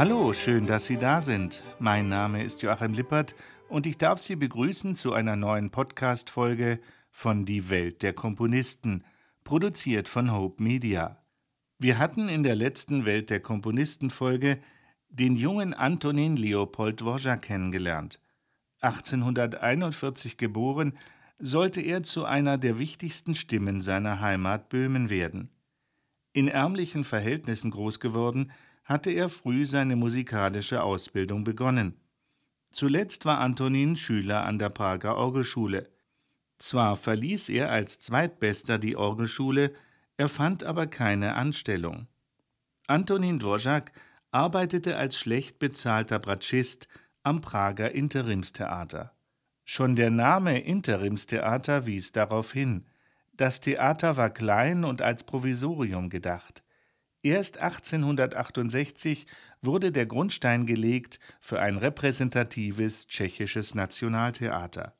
Hallo, schön, dass Sie da sind. Mein Name ist Joachim Lippert und ich darf Sie begrüßen zu einer neuen Podcast-Folge von Die Welt der Komponisten, produziert von Hope Media. Wir hatten in der letzten Welt der Komponisten-Folge den jungen Antonin Leopold Dvorak kennengelernt. 1841 geboren, sollte er zu einer der wichtigsten Stimmen seiner Heimat Böhmen werden. In ärmlichen Verhältnissen groß geworden, hatte er früh seine musikalische Ausbildung begonnen. Zuletzt war Antonin Schüler an der Prager Orgelschule. Zwar verließ er als Zweitbester die Orgelschule, er fand aber keine Anstellung. Antonin Dvorak arbeitete als schlecht bezahlter Bratschist am Prager Interimstheater. Schon der Name Interimstheater wies darauf hin. Das Theater war klein und als Provisorium gedacht. Erst 1868 wurde der Grundstein gelegt für ein repräsentatives tschechisches Nationaltheater.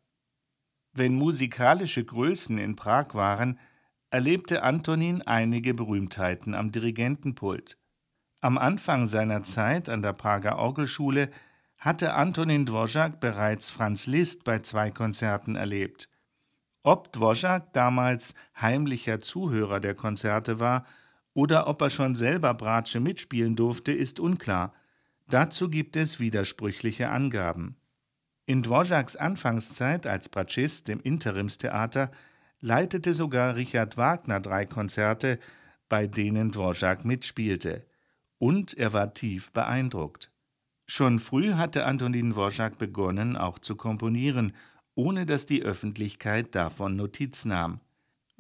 Wenn musikalische Größen in Prag waren, erlebte Antonin einige Berühmtheiten am Dirigentenpult. Am Anfang seiner Zeit an der Prager Orgelschule hatte Antonin Dvorak bereits Franz Liszt bei zwei Konzerten erlebt. Ob Dvorak damals heimlicher Zuhörer der Konzerte war oder ob er schon selber Bratsche mitspielen durfte, ist unklar. Dazu gibt es widersprüchliche Angaben. In Dvoraks Anfangszeit als Bratschist im Interimstheater leitete sogar Richard Wagner drei Konzerte, bei denen Dvorak mitspielte. Und er war tief beeindruckt. Schon früh hatte Antonin Dvorak begonnen, auch zu komponieren, ohne dass die Öffentlichkeit davon Notiz nahm.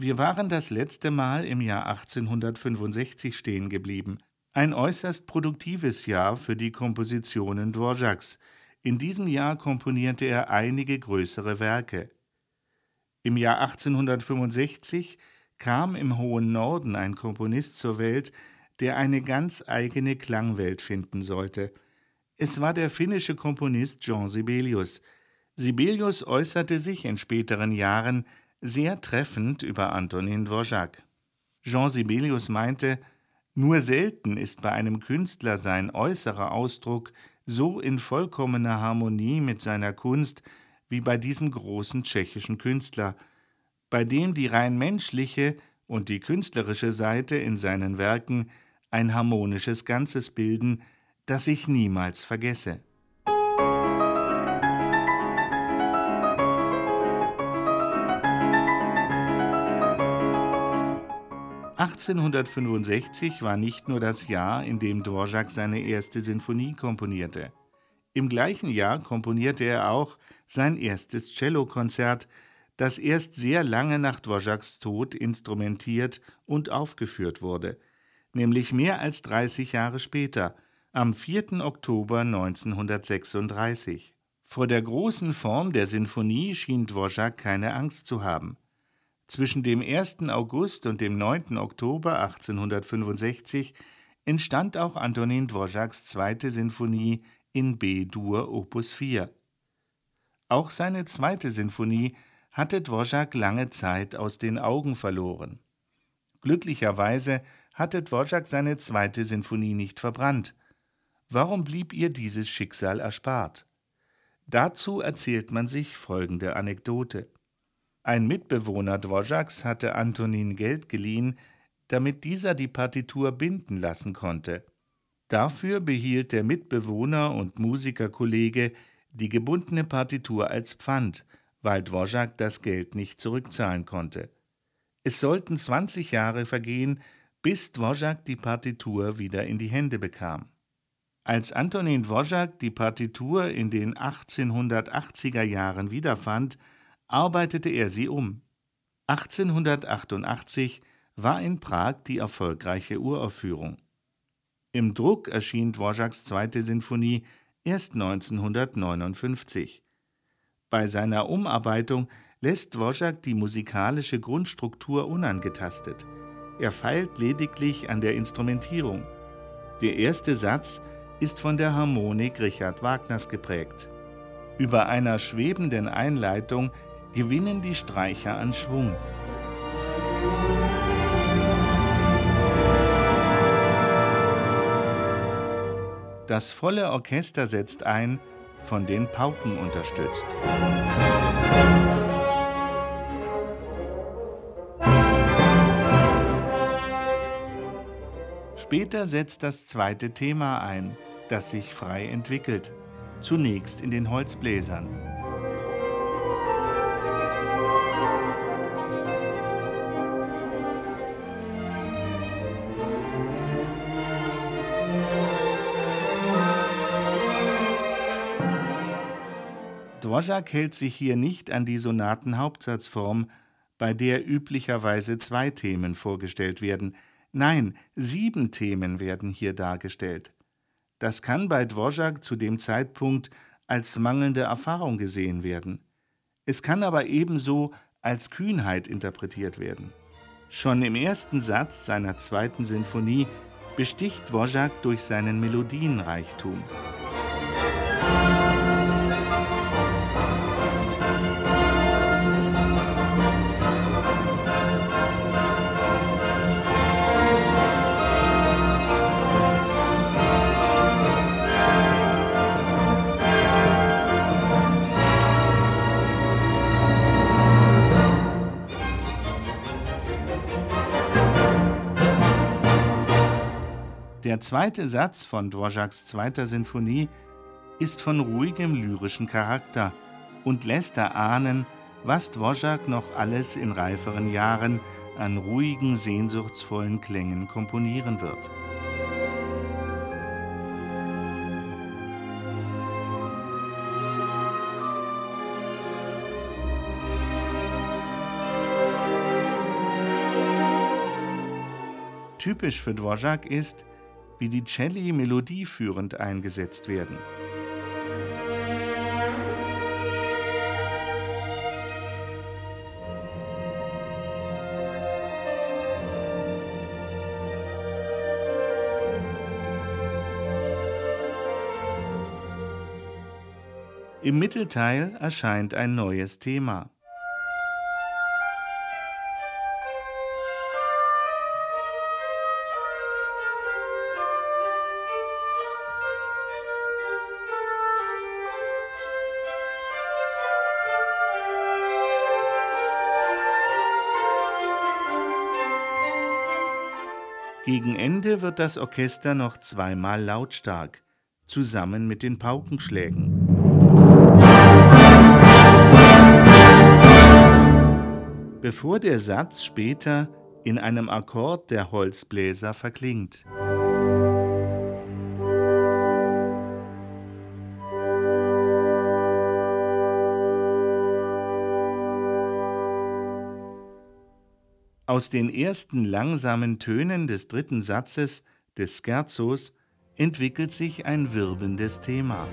Wir waren das letzte Mal im Jahr 1865 stehen geblieben. Ein äußerst produktives Jahr für die Kompositionen Dvoraks. In diesem Jahr komponierte er einige größere Werke. Im Jahr 1865 kam im hohen Norden ein Komponist zur Welt, der eine ganz eigene Klangwelt finden sollte. Es war der finnische Komponist Jean Sibelius. Sibelius äußerte sich in späteren Jahren sehr treffend über Antonin Dvorak. Jean Sibelius meinte, nur selten ist bei einem Künstler sein äußerer Ausdruck so in vollkommener Harmonie mit seiner Kunst wie bei diesem großen tschechischen Künstler, bei dem die rein menschliche und die künstlerische Seite in seinen Werken ein harmonisches Ganzes bilden, das ich niemals vergesse. 1865 war nicht nur das Jahr, in dem Dvorak seine erste Sinfonie komponierte. Im gleichen Jahr komponierte er auch sein erstes Cellokonzert, das erst sehr lange nach Dvoraks Tod instrumentiert und aufgeführt wurde, nämlich mehr als 30 Jahre später, am 4. Oktober 1936. Vor der großen Form der Sinfonie schien Dvorak keine Angst zu haben. Zwischen dem 1. August und dem 9. Oktober 1865 entstand auch Antonin Dvoraks zweite Sinfonie in B-Dur Opus 4. Auch seine zweite Sinfonie hatte Dvorak lange Zeit aus den Augen verloren. Glücklicherweise hatte Dvorak seine zweite Sinfonie nicht verbrannt. Warum blieb ihr dieses Schicksal erspart? Dazu erzählt man sich folgende Anekdote. Ein Mitbewohner Dvoraks hatte Antonin Geld geliehen, damit dieser die Partitur binden lassen konnte. Dafür behielt der Mitbewohner und Musikerkollege die gebundene Partitur als Pfand, weil Dvorak das Geld nicht zurückzahlen konnte. Es sollten 20 Jahre vergehen, bis Dvorak die Partitur wieder in die Hände bekam. Als Antonin Dvorak die Partitur in den 1880er Jahren wiederfand, arbeitete er sie um. 1888 war in Prag die erfolgreiche Uraufführung. Im Druck erschien Dvoraks zweite Sinfonie erst 1959. Bei seiner Umarbeitung lässt Dvorak die musikalische Grundstruktur unangetastet. Er feilt lediglich an der Instrumentierung. Der erste Satz ist von der Harmonik Richard Wagners geprägt. Über einer schwebenden Einleitung gewinnen die Streicher an Schwung. Das volle Orchester setzt ein, von den Pauken unterstützt. Später setzt das zweite Thema ein, das sich frei entwickelt, zunächst in den Holzbläsern. Dvorak hält sich hier nicht an die Sonatenhauptsatzform, bei der üblicherweise zwei Themen vorgestellt werden. Nein, sieben Themen werden hier dargestellt. Das kann bei Dvorak zu dem Zeitpunkt als mangelnde Erfahrung gesehen werden. Es kann aber ebenso als Kühnheit interpretiert werden. Schon im ersten Satz seiner zweiten Sinfonie besticht Dvorak durch seinen Melodienreichtum. Der zweite Satz von Dvoraks zweiter Sinfonie ist von ruhigem lyrischen Charakter und lässt erahnen, was Dvorak noch alles in reiferen Jahren an ruhigen, sehnsuchtsvollen Klängen komponieren wird. Typisch für Dvorak ist, wie die Celli melodieführend eingesetzt werden. Im Mittelteil erscheint ein neues Thema. Gegen Ende wird das Orchester noch zweimal lautstark, zusammen mit den Paukenschlägen. Bevor der Satz später in einem Akkord der Holzbläser verklingt. Aus den ersten langsamen Tönen des dritten Satzes des Scherzos entwickelt sich ein wirbendes Thema.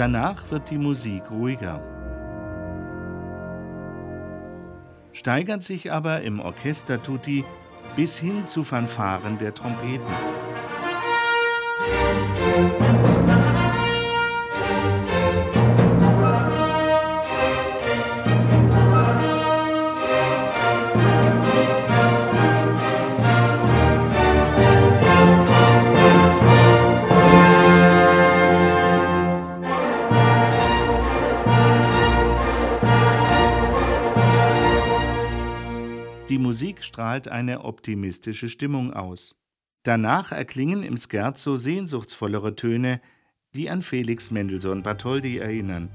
Danach wird die Musik ruhiger. Steigert sich aber im Orchester Tutti bis hin zu Fanfaren der Trompeten. Strahlt eine optimistische Stimmung aus. Danach erklingen im Scherzo sehnsuchtsvollere Töne, die an Felix Mendelssohn Bartholdy erinnern.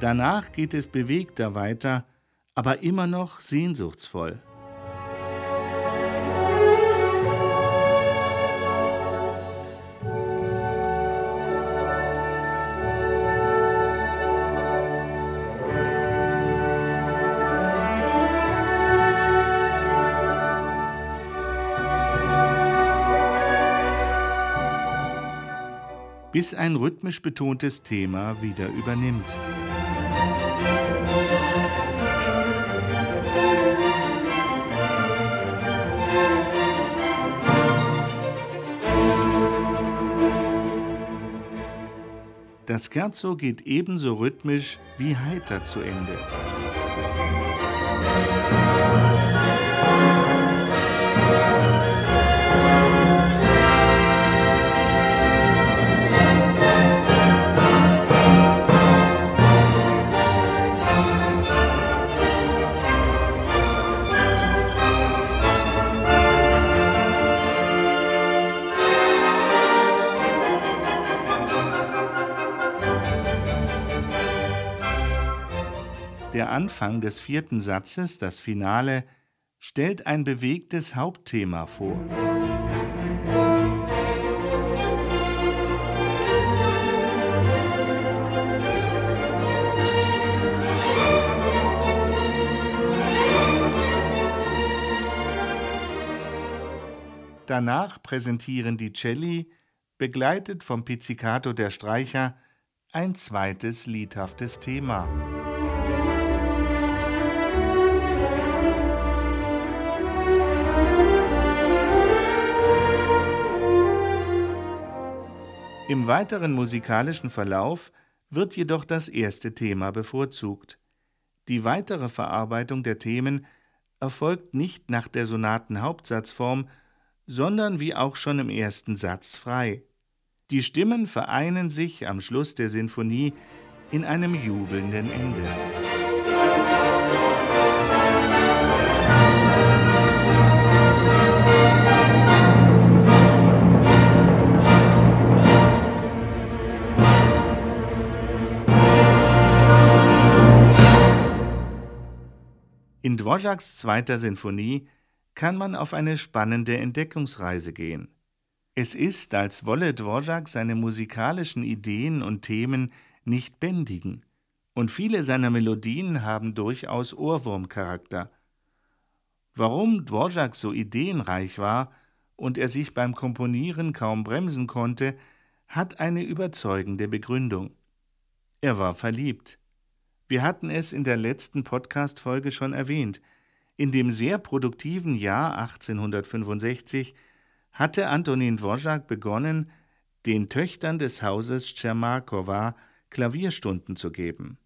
Danach geht es bewegter weiter, aber immer noch sehnsuchtsvoll. Bis ein rhythmisch betontes Thema wieder übernimmt. Das Scherzo geht ebenso rhythmisch wie heiter zu Ende. Anfang des vierten Satzes, das Finale, stellt ein bewegtes Hauptthema vor. Danach präsentieren die Celli, begleitet vom Pizzicato der Streicher, ein zweites liedhaftes Thema. Im weiteren musikalischen Verlauf wird jedoch das erste Thema bevorzugt. Die weitere Verarbeitung der Themen erfolgt nicht nach der Sonatenhauptsatzform, sondern wie auch schon im ersten Satz frei. Die Stimmen vereinen sich am Schluss der Sinfonie in einem jubelnden Ende. In Dvořáks zweiter Sinfonie kann man auf eine spannende Entdeckungsreise gehen. Es ist, als wolle Dvořák seine musikalischen Ideen und Themen nicht bändigen, und viele seiner Melodien haben durchaus Ohrwurmcharakter. Warum Dvořák so ideenreich war und er sich beim Komponieren kaum bremsen konnte, hat eine überzeugende Begründung. Er war verliebt. Wir hatten es in der letzten Podcast-Folge schon erwähnt. In dem sehr produktiven Jahr 1865 hatte Antonin Dvořák begonnen, den Töchtern des Hauses Tschermakowa Klavierstunden zu geben.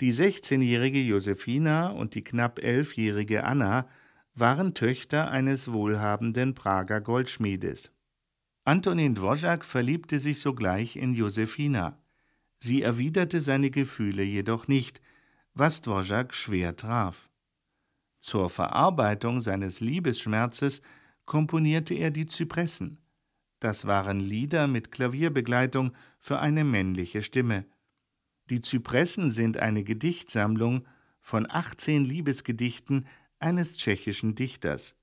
Die 16-jährige Josefina und die knapp elfjährige Anna waren Töchter eines wohlhabenden Prager Goldschmiedes. Antonin Dvořák verliebte sich sogleich in Josefina. Sie erwiderte seine Gefühle jedoch nicht, was Dvořák schwer traf. Zur Verarbeitung seines Liebesschmerzes komponierte er die Zypressen. Das waren Lieder mit Klavierbegleitung für eine männliche Stimme. Die Zypressen sind eine Gedichtsammlung von 18 Liebesgedichten eines tschechischen Dichters.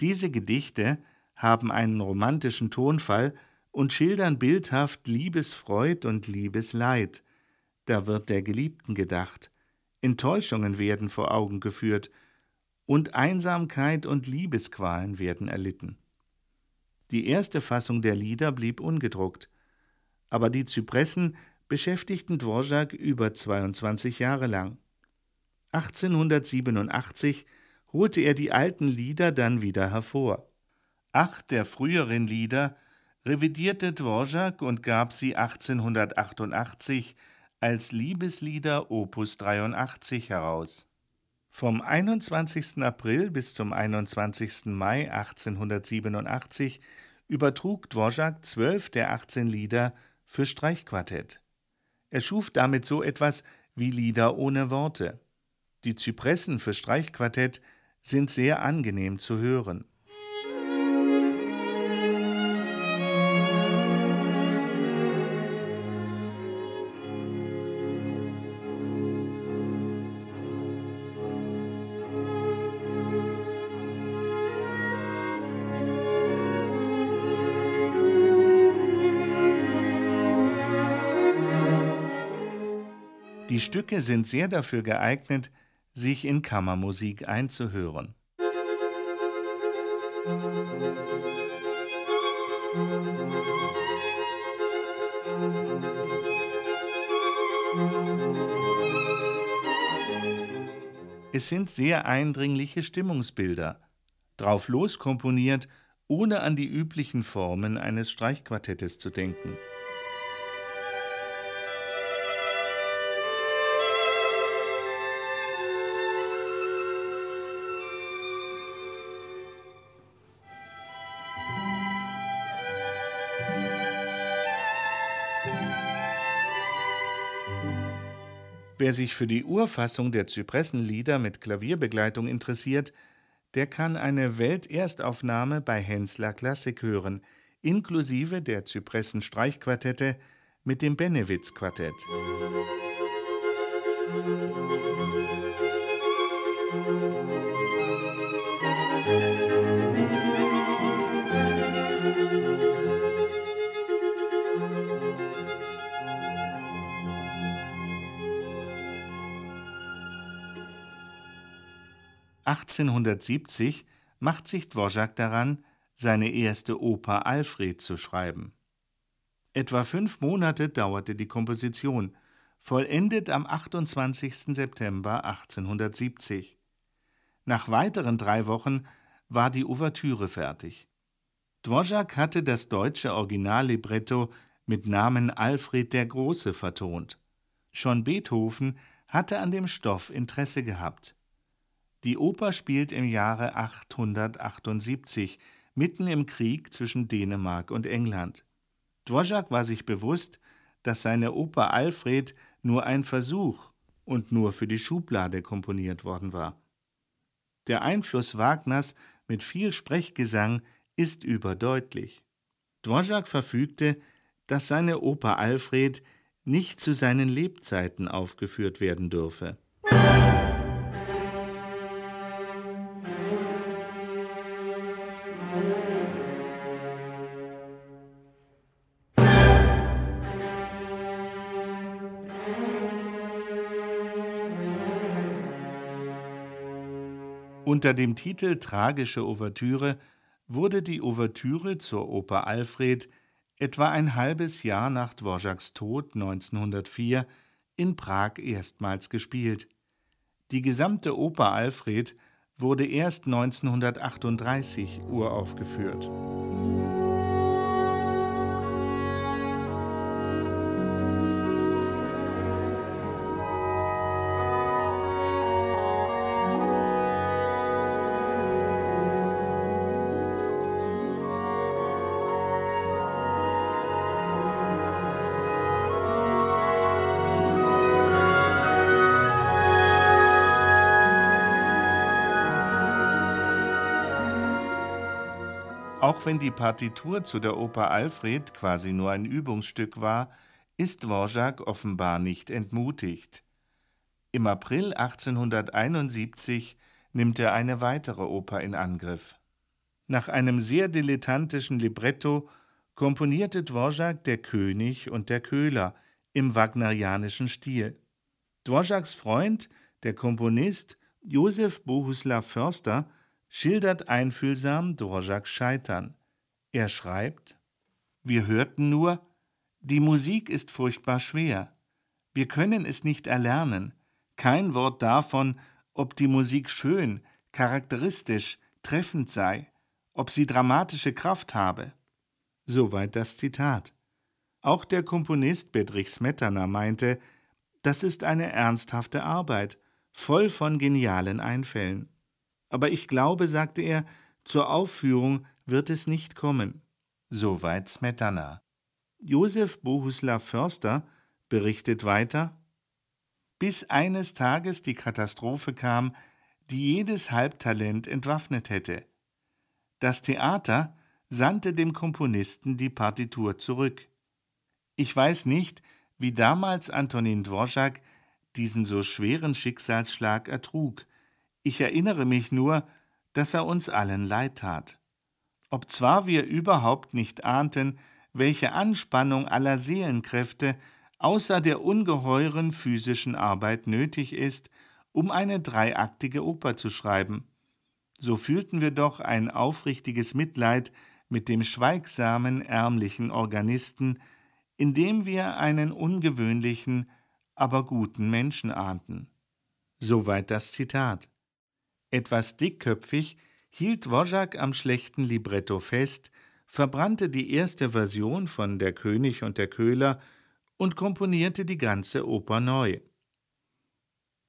Diese Gedichte haben einen romantischen Tonfall und schildern bildhaft Liebesfreud und Liebesleid. Da wird der Geliebten gedacht, Enttäuschungen werden vor Augen geführt und Einsamkeit und Liebesqualen werden erlitten. Die erste Fassung der Lieder blieb ungedruckt, aber die Zypressen beschäftigten Dvorak über 22 Jahre lang. 1887 holte er die alten Lieder dann wieder hervor. Acht der früheren Lieder revidierte Dvorak und gab sie 1888 als Liebeslieder Opus 83 heraus. Vom 21. April bis zum 21. Mai 1887 übertrug Dvorak zwölf der 18 Lieder für Streichquartett. Er schuf damit so etwas wie Lieder ohne Worte. Die Zypressen für Streichquartett sind sehr angenehm zu hören. Stücke sind sehr dafür geeignet, sich in Kammermusik einzuhören. Es sind sehr eindringliche Stimmungsbilder, drauf loskomponiert, ohne an die üblichen Formen eines Streichquartettes zu denken. Wer sich für die Urfassung der Zypressenlieder mit Klavierbegleitung interessiert, der kann eine Welterstaufnahme bei Hensler Klassik hören, inklusive der Zypressen-Streichquartette mit dem Benewitz-Quartett. Achtzehnhundertsiebzig macht sich Dvorak daran, seine erste Oper Alfred zu schreiben. Etwa fünf Monate dauerte die Komposition, vollendet am 28. September 1870. Nach weiteren drei Wochen war die Ouvertüre fertig. Dvorak hatte das deutsche Originallibretto mit Namen Alfred der Große vertont. Schon Beethoven hatte an dem Stoff Interesse gehabt. Die Oper spielt im Jahre 878, mitten im Krieg zwischen Dänemark und England. Dvorak war sich bewusst, dass seine Oper Alfred nur ein Versuch und nur für die Schublade komponiert worden war. Der Einfluss Wagners mit viel Sprechgesang ist überdeutlich. Dvorak verfügte, dass seine Oper Alfred nicht zu seinen Lebzeiten aufgeführt werden dürfe. Unter dem Titel Tragische Ouvertüre wurde die Ouvertüre zur Oper Alfred etwa ein halbes Jahr nach Dvoraks Tod 1904 in Prag erstmals gespielt. Die gesamte Oper Alfred wurde erst 1938 uraufgeführt. Auch wenn die Partitur zu der Oper Alfred quasi nur ein Übungsstück war, ist Dvorak offenbar nicht entmutigt. Im April 1871 nimmt er eine weitere Oper in Angriff. Nach einem sehr dilettantischen Libretto komponierte Dvorak Der König und der Köhler im wagnerianischen Stil. Dvoraks Freund, der Komponist Josef Bohuslav Förster, schildert einfühlsam Dvořáks Scheitern. Er schreibt: Wir hörten nur, die Musik ist furchtbar schwer. Wir können es nicht erlernen. Kein Wort davon, ob die Musik schön, charakteristisch, treffend sei, ob sie dramatische Kraft habe. Soweit das Zitat. Auch der Komponist Bedrich Smetana meinte, das ist eine ernsthafte Arbeit, voll von genialen Einfällen. Aber ich glaube, sagte er, zur Aufführung wird es nicht kommen. Soweit Smetana. Josef Bohuslav Förster berichtet weiter, bis eines Tages die Katastrophe kam, die jedes Halbtalent entwaffnet hätte. Das Theater sandte dem Komponisten die Partitur zurück. Ich weiß nicht, wie damals Antonin Dvorak diesen so schweren Schicksalsschlag ertrug, ich erinnere mich nur, dass er uns allen leid tat. Obzwar wir überhaupt nicht ahnten, welche Anspannung aller Seelenkräfte außer der ungeheuren physischen Arbeit nötig ist, um eine dreiaktige Oper zu schreiben, so fühlten wir doch ein aufrichtiges Mitleid mit dem schweigsamen, ärmlichen Organisten, indem wir einen ungewöhnlichen, aber guten Menschen ahnten. Soweit das Zitat. Etwas dickköpfig hielt Dvorak am schlechten Libretto fest, verbrannte die erste Version von Der König und der Köhler und komponierte die ganze Oper neu.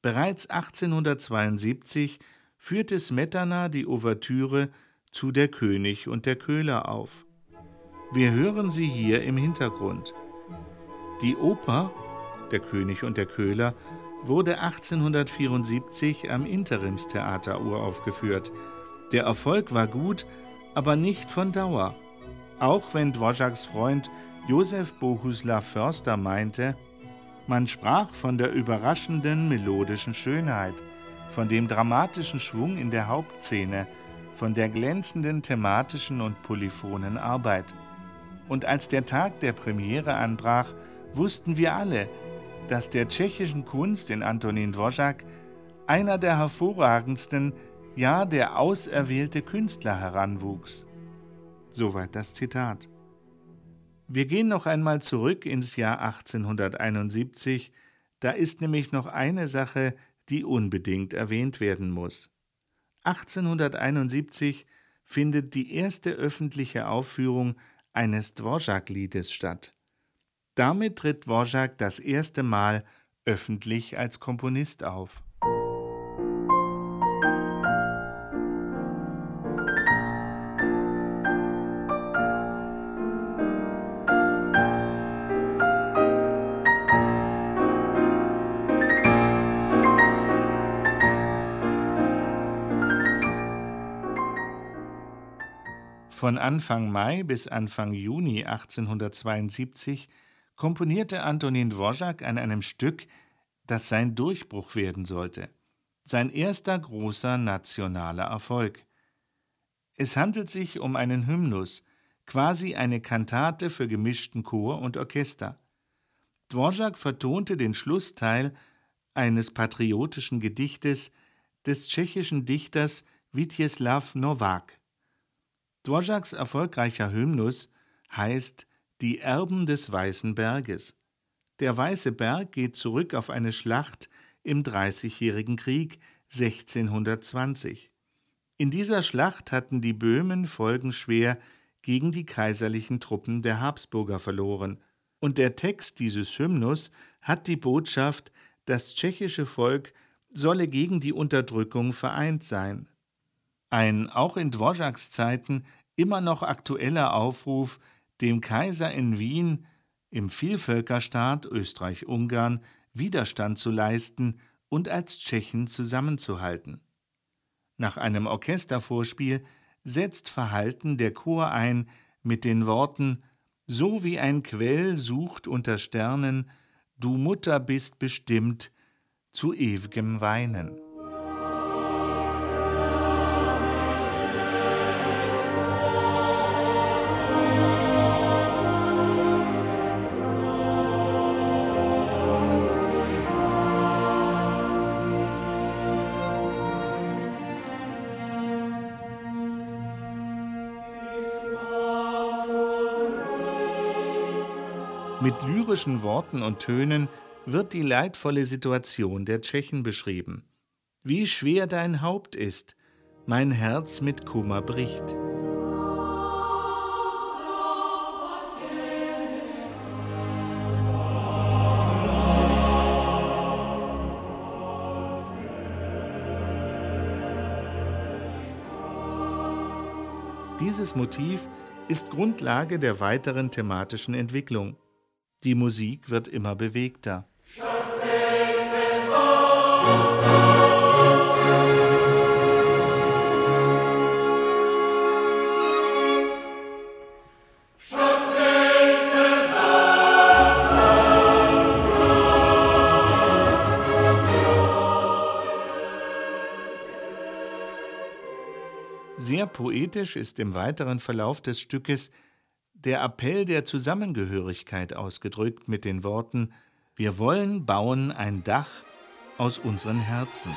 Bereits 1872 führte Smetana die Ouvertüre zu Der König und der Köhler auf. Wir hören sie hier im Hintergrund. Die Oper Der König und der Köhler wurde 1874 am Interimstheater uraufgeführt. Der Erfolg war gut, aber nicht von Dauer. Auch wenn Dvoraks Freund Josef Bohuslav Förster meinte, man sprach von der überraschenden melodischen Schönheit, von dem dramatischen Schwung in der Hauptszene, von der glänzenden thematischen und polyphonen Arbeit. Und als der Tag der Premiere anbrach, wussten wir alle, dass der tschechischen Kunst in Antonin Dvořák einer der hervorragendsten, ja der auserwählte Künstler heranwuchs. Soweit das Zitat. Wir gehen noch einmal zurück ins Jahr 1871, da ist nämlich noch eine Sache, die unbedingt erwähnt werden muss. 1871 findet die erste öffentliche Aufführung eines Dvorak-Liedes statt. Damit tritt Dvorak das erste Mal öffentlich als Komponist auf. Von Anfang Mai bis Anfang Juni 1872 komponierte Antonin Dvorak an einem Stück, das sein Durchbruch werden sollte, sein erster großer nationaler Erfolg. Es handelt sich um einen Hymnus, quasi eine Kantate für gemischten Chor und Orchester. Dvorak vertonte den Schlussteil eines patriotischen Gedichtes des tschechischen Dichters Witjeslav Nowak. Dvoraks erfolgreicher Hymnus heißt die Erben des Weißen Berges. Der Weiße Berg geht zurück auf eine Schlacht im Dreißigjährigen Krieg 1620. In dieser Schlacht hatten die Böhmen folgenschwer gegen die kaiserlichen Truppen der Habsburger verloren, und der Text dieses Hymnus hat die Botschaft, das tschechische Volk solle gegen die Unterdrückung vereint sein. Ein auch in Dvoraks Zeiten immer noch aktueller Aufruf dem Kaiser in Wien, im Vielvölkerstaat Österreich-Ungarn, Widerstand zu leisten und als Tschechen zusammenzuhalten. Nach einem Orchestervorspiel setzt verhalten der Chor ein mit den Worten So wie ein Quell sucht unter Sternen, du Mutter bist bestimmt zu ewigem Weinen. Mit lyrischen Worten und Tönen wird die leidvolle Situation der Tschechen beschrieben. Wie schwer dein Haupt ist, mein Herz mit Kummer bricht. Dieses Motiv ist Grundlage der weiteren thematischen Entwicklung. Die Musik wird immer bewegter. Sehr poetisch ist im weiteren Verlauf des Stückes der Appell der Zusammengehörigkeit ausgedrückt mit den Worten Wir wollen bauen ein Dach aus unseren Herzen.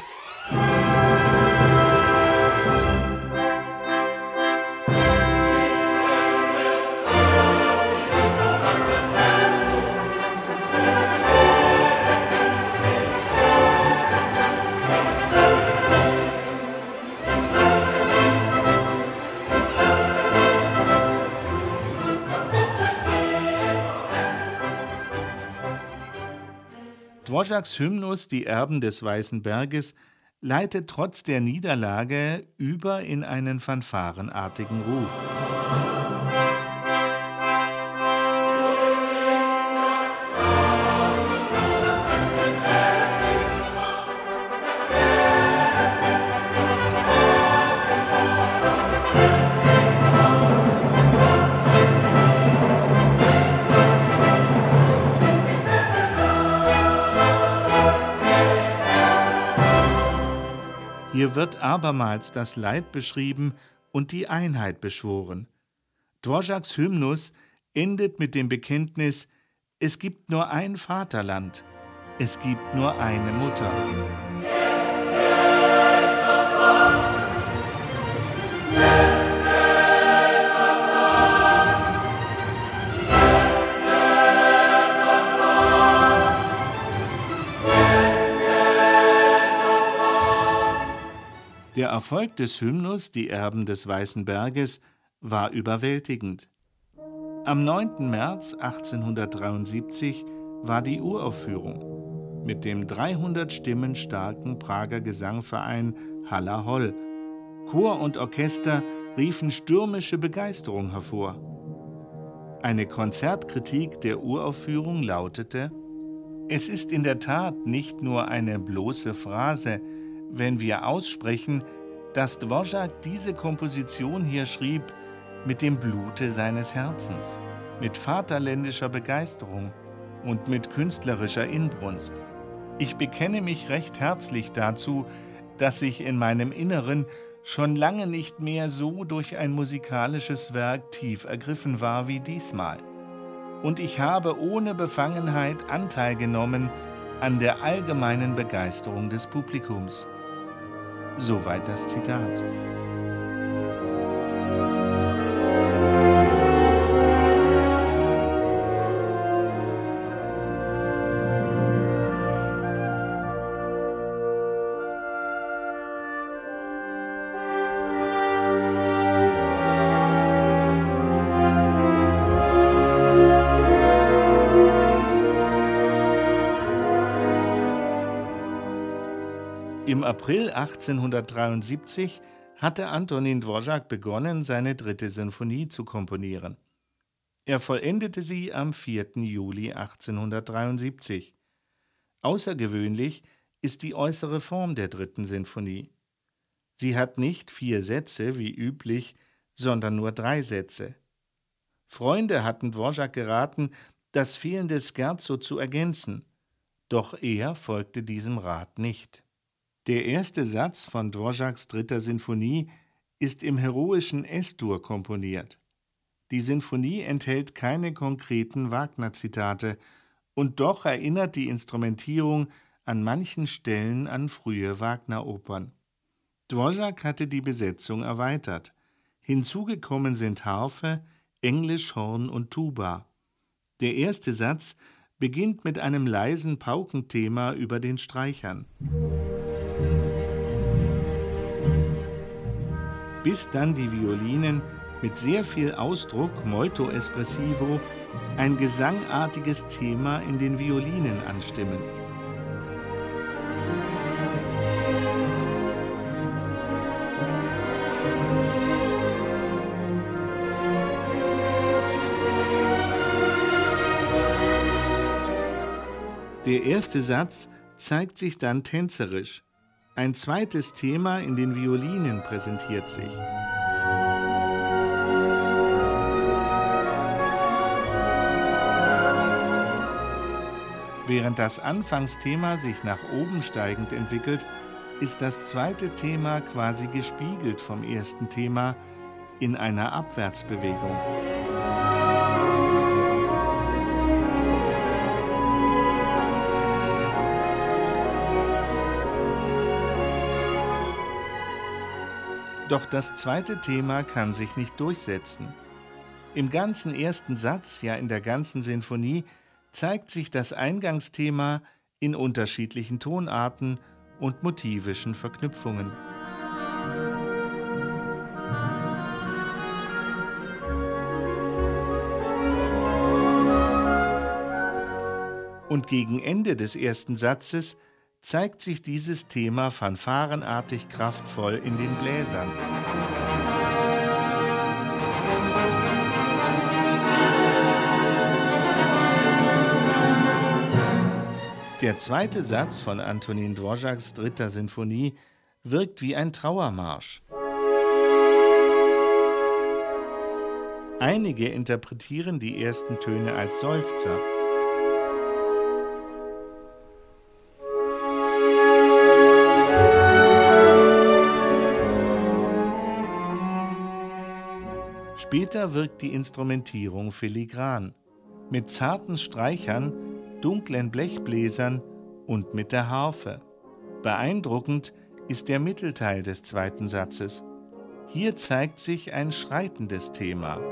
Dvořáks Hymnus Die Erben des Weißen Berges leitet trotz der Niederlage über in einen fanfarenartigen Ruf. Hier wird abermals das Leid beschrieben und die Einheit beschworen. Dvořáks Hymnus endet mit dem Bekenntnis, es gibt nur ein Vaterland, es gibt nur eine Mutter. Der Erfolg des Hymnus Die Erben des Weißen Berges war überwältigend. Am 9. März 1873 war die Uraufführung mit dem 300 Stimmen starken Prager Gesangverein Halla Holl. Chor und Orchester riefen stürmische Begeisterung hervor. Eine Konzertkritik der Uraufführung lautete: Es ist in der Tat nicht nur eine bloße Phrase, wenn wir aussprechen, dass Dvorak diese Komposition hier schrieb mit dem Blute seines Herzens, mit vaterländischer Begeisterung und mit künstlerischer Inbrunst. Ich bekenne mich recht herzlich dazu, dass ich in meinem Inneren schon lange nicht mehr so durch ein musikalisches Werk tief ergriffen war wie diesmal. Und ich habe ohne Befangenheit Anteil genommen an der allgemeinen Begeisterung des Publikums. Soweit das Zitat. Im April 1873 hatte Antonin Dvorak begonnen, seine dritte Sinfonie zu komponieren. Er vollendete sie am 4. Juli 1873. Außergewöhnlich ist die äußere Form der dritten Sinfonie. Sie hat nicht vier Sätze wie üblich, sondern nur drei Sätze. Freunde hatten Dvorak geraten, das fehlende Scherzo zu ergänzen, doch er folgte diesem Rat nicht. Der erste Satz von Dvořáks dritter Sinfonie ist im heroischen S-Dur komponiert. Die Sinfonie enthält keine konkreten Wagner-Zitate, und doch erinnert die Instrumentierung an manchen Stellen an frühe Wagner-Opern. Dvořák hatte die Besetzung erweitert. Hinzugekommen sind Harfe, Englisch, Horn und Tuba. Der erste Satz beginnt mit einem leisen Paukenthema über den Streichern. Bis dann die Violinen mit sehr viel Ausdruck, molto espressivo, ein gesangartiges Thema in den Violinen anstimmen. Der erste Satz zeigt sich dann tänzerisch. Ein zweites Thema in den Violinen präsentiert sich. Während das Anfangsthema sich nach oben steigend entwickelt, ist das zweite Thema quasi gespiegelt vom ersten Thema in einer Abwärtsbewegung. Doch das zweite Thema kann sich nicht durchsetzen. Im ganzen ersten Satz, ja in der ganzen Sinfonie, zeigt sich das Eingangsthema in unterschiedlichen Tonarten und motivischen Verknüpfungen. Und gegen Ende des ersten Satzes zeigt sich dieses Thema fanfarenartig kraftvoll in den Bläsern. Der zweite Satz von Antonin Dvořáks dritter Sinfonie wirkt wie ein Trauermarsch. Einige interpretieren die ersten Töne als Seufzer. Später wirkt die Instrumentierung filigran, mit zarten Streichern dunklen Blechbläsern und mit der Harfe. Beeindruckend ist der Mittelteil des zweiten Satzes. Hier zeigt sich ein schreitendes Thema.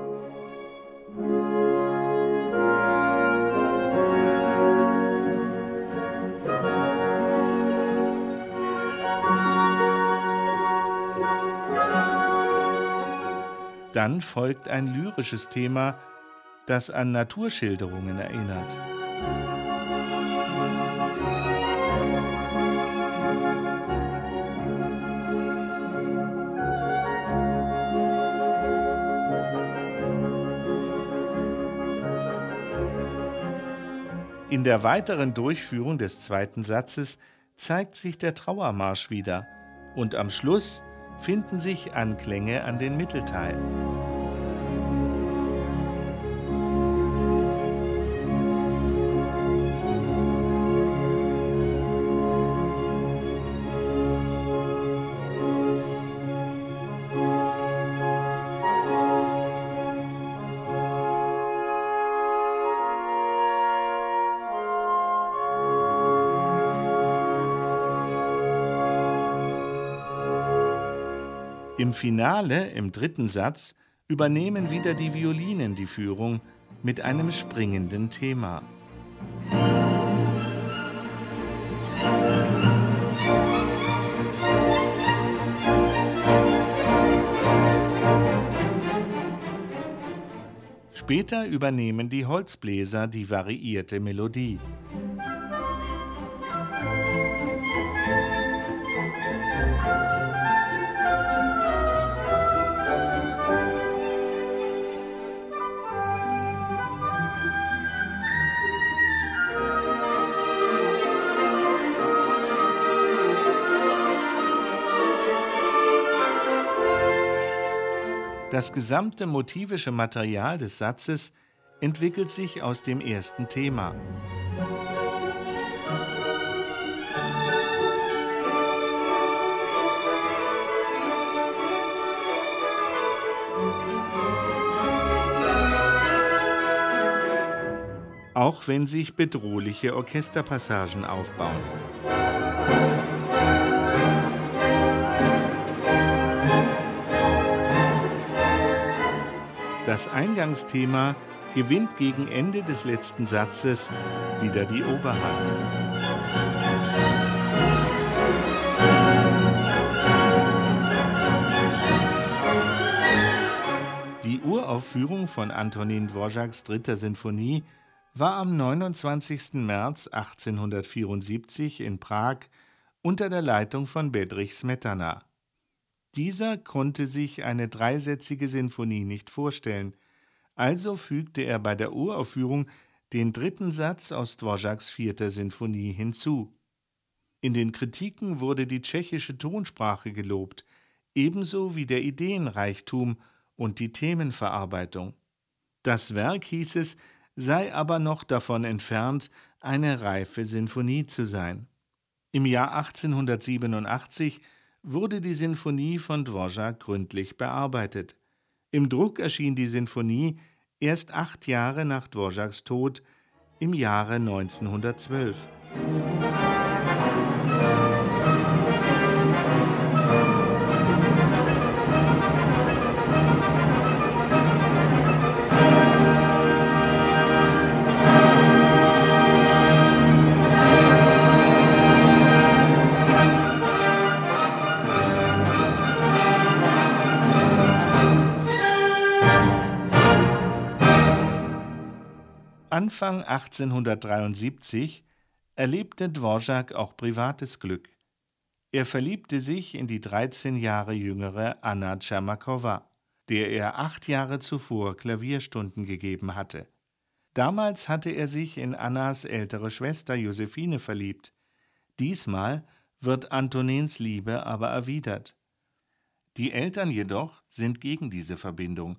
Dann folgt ein lyrisches Thema, das an Naturschilderungen erinnert. In der weiteren Durchführung des zweiten Satzes zeigt sich der Trauermarsch wieder und am Schluss finden sich Anklänge an den Mittelteil. Im Finale, im dritten Satz, übernehmen wieder die Violinen die Führung mit einem springenden Thema. Später übernehmen die Holzbläser die variierte Melodie. Das gesamte motivische Material des Satzes entwickelt sich aus dem ersten Thema. Auch wenn sich bedrohliche Orchesterpassagen aufbauen. Das Eingangsthema gewinnt gegen Ende des letzten Satzes wieder die Oberhand. Die Uraufführung von Antonin Dvořáks dritter Sinfonie war am 29. März 1874 in Prag unter der Leitung von Bedřich Smetana. Dieser konnte sich eine dreisätzige Sinfonie nicht vorstellen, also fügte er bei der Uraufführung den dritten Satz aus Dvořáks vierter Sinfonie hinzu. In den Kritiken wurde die tschechische Tonsprache gelobt, ebenso wie der Ideenreichtum und die Themenverarbeitung. Das Werk, hieß es, sei aber noch davon entfernt, eine reife Sinfonie zu sein. Im Jahr 1887 wurde die Sinfonie von Dvořák gründlich bearbeitet. Im Druck erschien die Sinfonie erst acht Jahre nach Dvořáks Tod im Jahre 1912. Anfang 1873 erlebte Dvorak auch privates Glück. Er verliebte sich in die 13 Jahre jüngere Anna Tschermakowa, der er acht Jahre zuvor Klavierstunden gegeben hatte. Damals hatte er sich in Annas ältere Schwester Josephine verliebt. Diesmal wird Antonins Liebe aber erwidert. Die Eltern jedoch sind gegen diese Verbindung.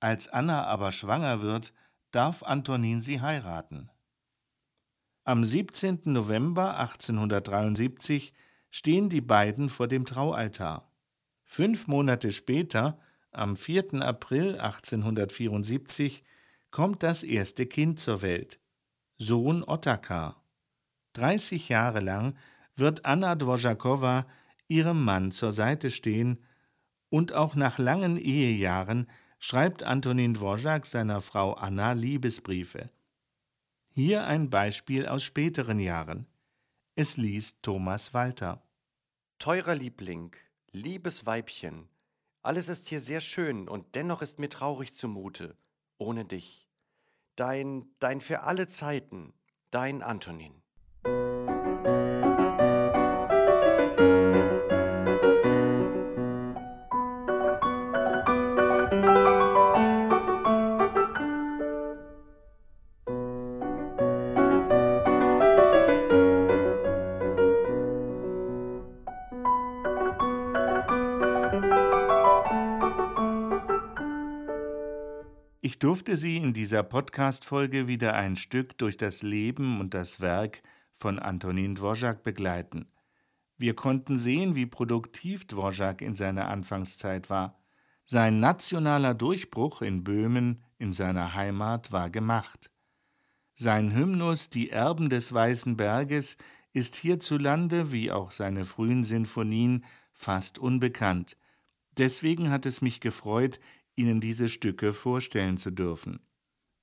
Als Anna aber schwanger wird, darf Antonin sie heiraten. Am 17. November 1873 stehen die beiden vor dem Traualtar. Fünf Monate später, am 4. April 1874, kommt das erste Kind zur Welt, Sohn Ottokar. 30 Jahre lang wird Anna Dvořáková ihrem Mann zur Seite stehen und auch nach langen Ehejahren schreibt Antonin Dvořák seiner Frau Anna Liebesbriefe. Hier ein Beispiel aus späteren Jahren. Es liest Thomas Walter. Teurer Liebling, liebes Weibchen, alles ist hier sehr schön und dennoch ist mir traurig zumute, ohne dich. Dein, dein für alle Zeiten, dein Antonin. Durfte Sie in dieser Podcast-Folge wieder ein Stück durch das Leben und das Werk von Antonin Dvořák begleiten. Wir konnten sehen, wie produktiv Dvořák in seiner Anfangszeit war. Sein nationaler Durchbruch in Böhmen, in seiner Heimat, war gemacht. Sein Hymnus Die Erben des Weißen Berges ist hierzulande, wie auch seine frühen Sinfonien, fast unbekannt. Deswegen hat es mich gefreut, Ihnen diese Stücke vorstellen zu dürfen.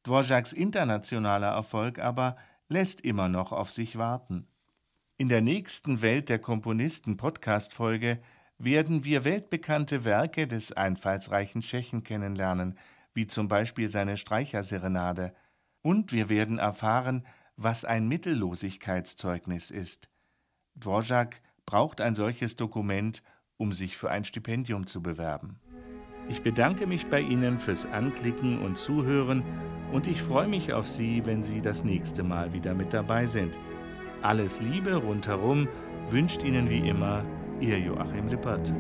Dvořáks internationaler Erfolg aber lässt immer noch auf sich warten. In der nächsten Welt der Komponisten Podcast-Folge werden wir weltbekannte Werke des einfallsreichen Tschechen kennenlernen, wie zum Beispiel seine Streicherserenade, und wir werden erfahren, was ein Mittellosigkeitszeugnis ist. Dvořák braucht ein solches Dokument, um sich für ein Stipendium zu bewerben. Ich bedanke mich bei Ihnen fürs Anklicken und Zuhören und ich freue mich auf Sie, wenn Sie das nächste Mal wieder mit dabei sind. Alles Liebe rundherum wünscht Ihnen wie immer Ihr Joachim Lippert.